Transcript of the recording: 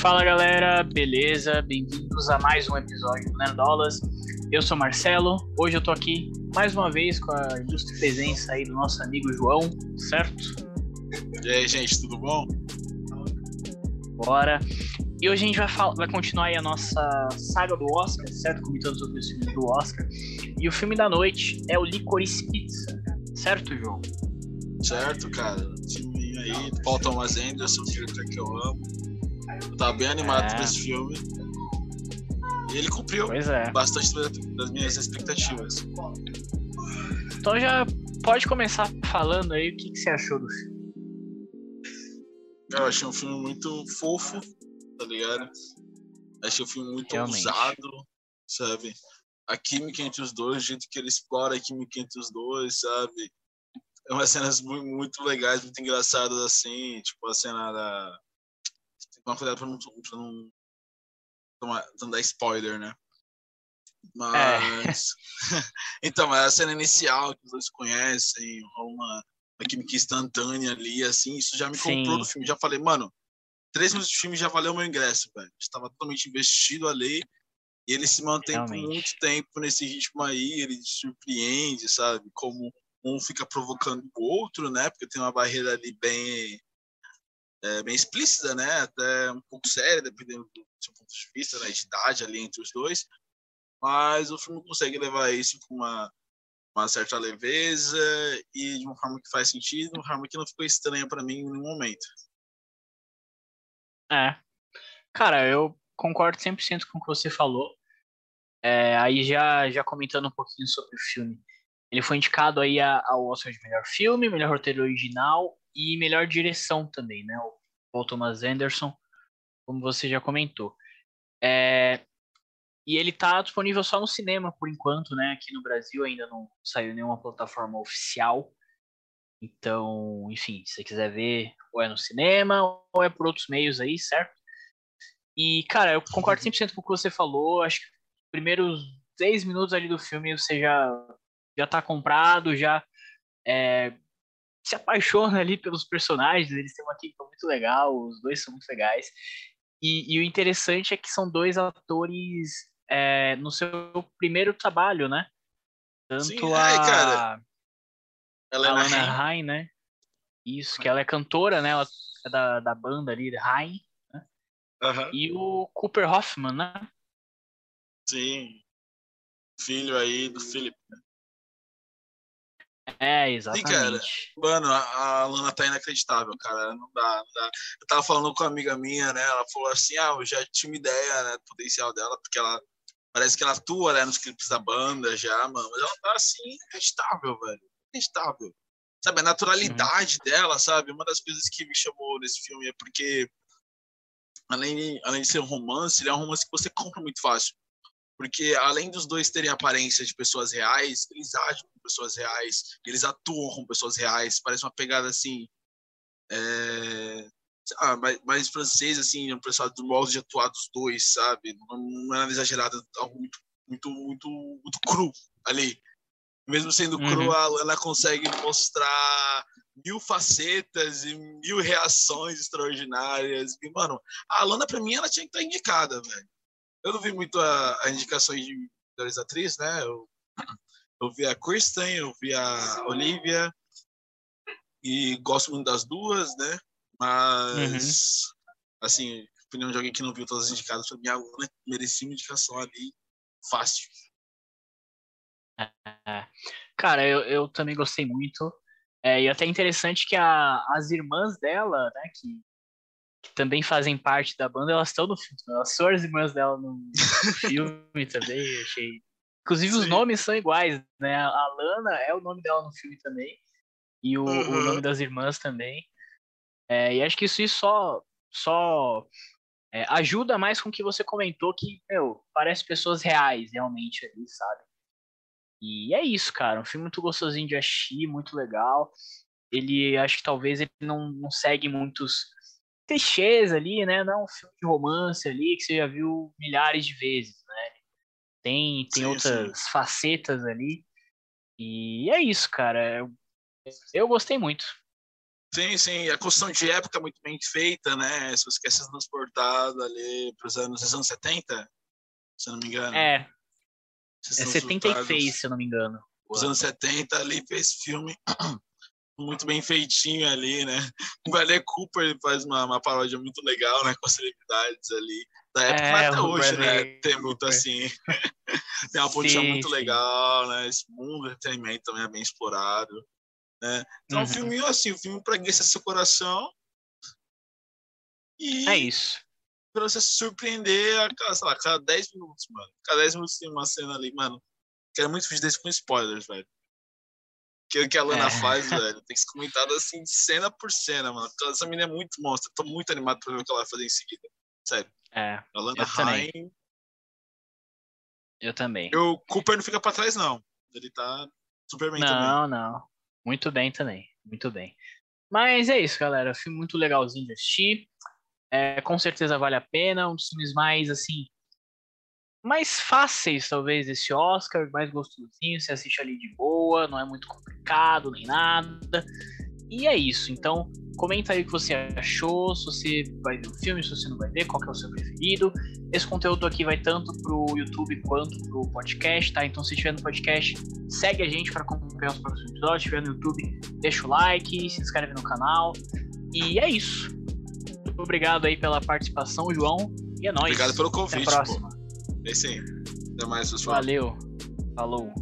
Fala galera, beleza? Bem-vindos a mais um episódio do Nerdolas. Eu sou Marcelo, hoje eu tô aqui mais uma vez com a ilustre presença aí do nosso amigo João, certo? E aí, gente, tudo bom? Bora. E hoje a gente vai, falar, vai continuar aí a nossa saga do Oscar, certo? Comentando sobre os filmes do Oscar. E o filme da noite é o Licorice Pizza, certo, João? Certo, cara. Filme aí, Paul Thomas Anderson, diretor que eu amo. Eu tava bem animado É. com esse filme. E ele cumpriu é. bastante das- minhas expectativas. Então já pode começar falando aí o que, que você achou do filme. Eu achei um filme muito fofo, tá ligado? Achei um filme muito Realmente. ousado, sabe? A química entre os dois, o jeito que ele explora a química entre os dois, sabe? É umas cenas muito, muito legais, muito engraçadas assim, tipo a cena da. Que tomar cuidado pra não, pra não, tomar, não dar spoiler, né? Mas. então, mas a cena inicial que os dois conhecem, rola uma, uma química instantânea ali, assim, isso já me comprou Sim. no filme. Já falei, mano, três minutos de filme já valeu meu ingresso, velho. Estava totalmente investido ali. E ele se mantém por Realmente. muito tempo nesse ritmo aí, ele surpreende, sabe? Como um fica provocando o outro, né? Porque tem uma barreira ali bem, é, bem explícita, né? Até um pouco séria, dependendo do seu ponto de vista, né? De idade ali entre os dois. Mas o filme consegue levar isso com uma, uma certa leveza e de uma forma que faz sentido, de uma forma que não ficou estranha para mim em nenhum momento. É. Cara, eu concordo 100% com o que você falou. É, aí já, já comentando um pouquinho sobre o filme. Ele foi indicado aí ao Oscar de melhor filme, melhor roteiro original e melhor direção também, né? O Paul Thomas Anderson, como você já comentou. É, e ele tá disponível só no cinema por enquanto, né? Aqui no Brasil ainda não saiu nenhuma plataforma oficial. Então, enfim, se você quiser ver, ou é no cinema, ou é por outros meios aí, certo? E, cara, eu concordo 100% com o que você falou. Acho que os primeiros 10 minutos ali do filme você já, já tá comprado, já é, se apaixona ali pelos personagens. Eles têm uma química muito legal, os dois são muito legais. E, e o interessante é que são dois atores é, no seu primeiro trabalho, né? Tanto Sim, a, é, cara. Ela é a na Lana né? Isso, que ela é cantora, né? Ela é da, da banda ali, Rhain. Aham. E o Cooper Hoffman, né? Sim. Filho aí do Philip. É, cara. exatamente. Mano, a, a Lana tá inacreditável, cara. Não dá, não dá. Eu tava falando com uma amiga minha, né? Ela falou assim: ah, eu já tinha uma ideia, né, do potencial dela, porque ela parece que ela atua, né, nos clipes da banda já, mano. Mas ela tá assim, inacreditável, velho. Inacreditável. Sabe, a naturalidade dela, sabe? Uma das coisas que me chamou nesse filme é porque, além, além de ser um romance, ele é um romance que você compra muito fácil. Porque além dos dois terem aparência de pessoas reais, eles agem com pessoas reais, eles atuam com pessoas reais, parece uma pegada assim. É... Ah, mais, mais francês, assim, pessoal do modo de atuar dos dois, sabe? Não, não é nada exagerado, algo muito, muito, muito, muito cru ali. Mesmo sendo cru, Uhum. a Lana consegue mostrar mil facetas e mil reações extraordinárias. E, mano, a Lana, pra mim, ela tinha que estar indicada, velho. Eu não vi muito a, a indicações de melhores atrizes, né? Eu, eu vi a Kristen, eu vi a Olivia e gosto muito das duas, né? Mas, assim, opinião de alguém que não viu todas as indicadas, pra mim a Lana merecia uma indicação ali fácil. É. Cara, eu, eu também gostei muito. É, e até interessante que a- as irmãs dela, né, que, que também fazem parte da banda, elas estão no filme. Elas são as irmãs dela no, no filme também, achei. Inclusive os Sim. nomes são iguais, né? A Lana é o nome dela no filme também. E o, o Uhum. nome das irmãs também. É, e acho que isso, isso só, só é, ajuda mais com o que você comentou, que, meu, parece pessoas reais realmente ali, sabe? E é isso, cara. Um filme muito gostosinho de assistir, muito legal. Ele, acho que talvez ele não, não segue muitos clichês ali, né? Não é um filme de romance ali que você já viu milhares de vezes, né? Tem, tem Sim, outras facetas ali. E é isso, cara. Eu, eu gostei muito. Sim, sim. A construção de época é muito bem feita, né? Se você quer ser transportado ali para os anos, anos 70, se eu não me engano. É. É 76, se eu não me engano. Os anos 70 ali fez filme muito bem feitinho ali, né? O Bradley Cooper faz uma, uma paródia muito legal, né? Com as celebridades ali da época é, até hoje, né? Tem muito assim. tem uma pontinha muito sim. legal, né? Esse mundo do entretenimento também é bem explorado. Né? Então, uhum. um filme assim, um filme para aquecer seu coração. E é isso. Pra você se surpreender a cada, sei lá, cada 10 minutos, mano. Cada 10 minutos tem uma cena ali, mano. Quero muito vídeo desse com spoilers, velho. Que o que a Lana é. faz, velho, tem que ser comentado assim, cena por cena, mano. Essa menina é muito monstra. Tô muito animado pra ver o que ela vai fazer em seguida. Sério. É. A Lana Haim. Eu também. O Cooper não fica pra trás, não. Ele tá super bem não, também. Não, não. Muito bem também. Muito bem. Mas é isso, galera. Filme muito legalzinho de assistir. É, com certeza vale a pena. Um dos filmes mais, assim, mais fáceis, talvez, esse Oscar, mais gostosinho, você assiste ali de boa, não é muito complicado nem nada. E é isso. Então, comenta aí o que você achou, se você vai ver o filme, se você não vai ver, qual é o seu preferido. Esse conteúdo aqui vai tanto pro YouTube quanto pro podcast, tá? Então, se estiver no podcast, segue a gente para acompanhar os próximos episódios. Se estiver no YouTube, deixa o like, se inscreve no canal. E é isso. Muito obrigado aí pela participação, João. E é nóis. Obrigado pelo convite. Até a próxima. Pô. É sim. Até mais, pessoal. Valeu. Falou.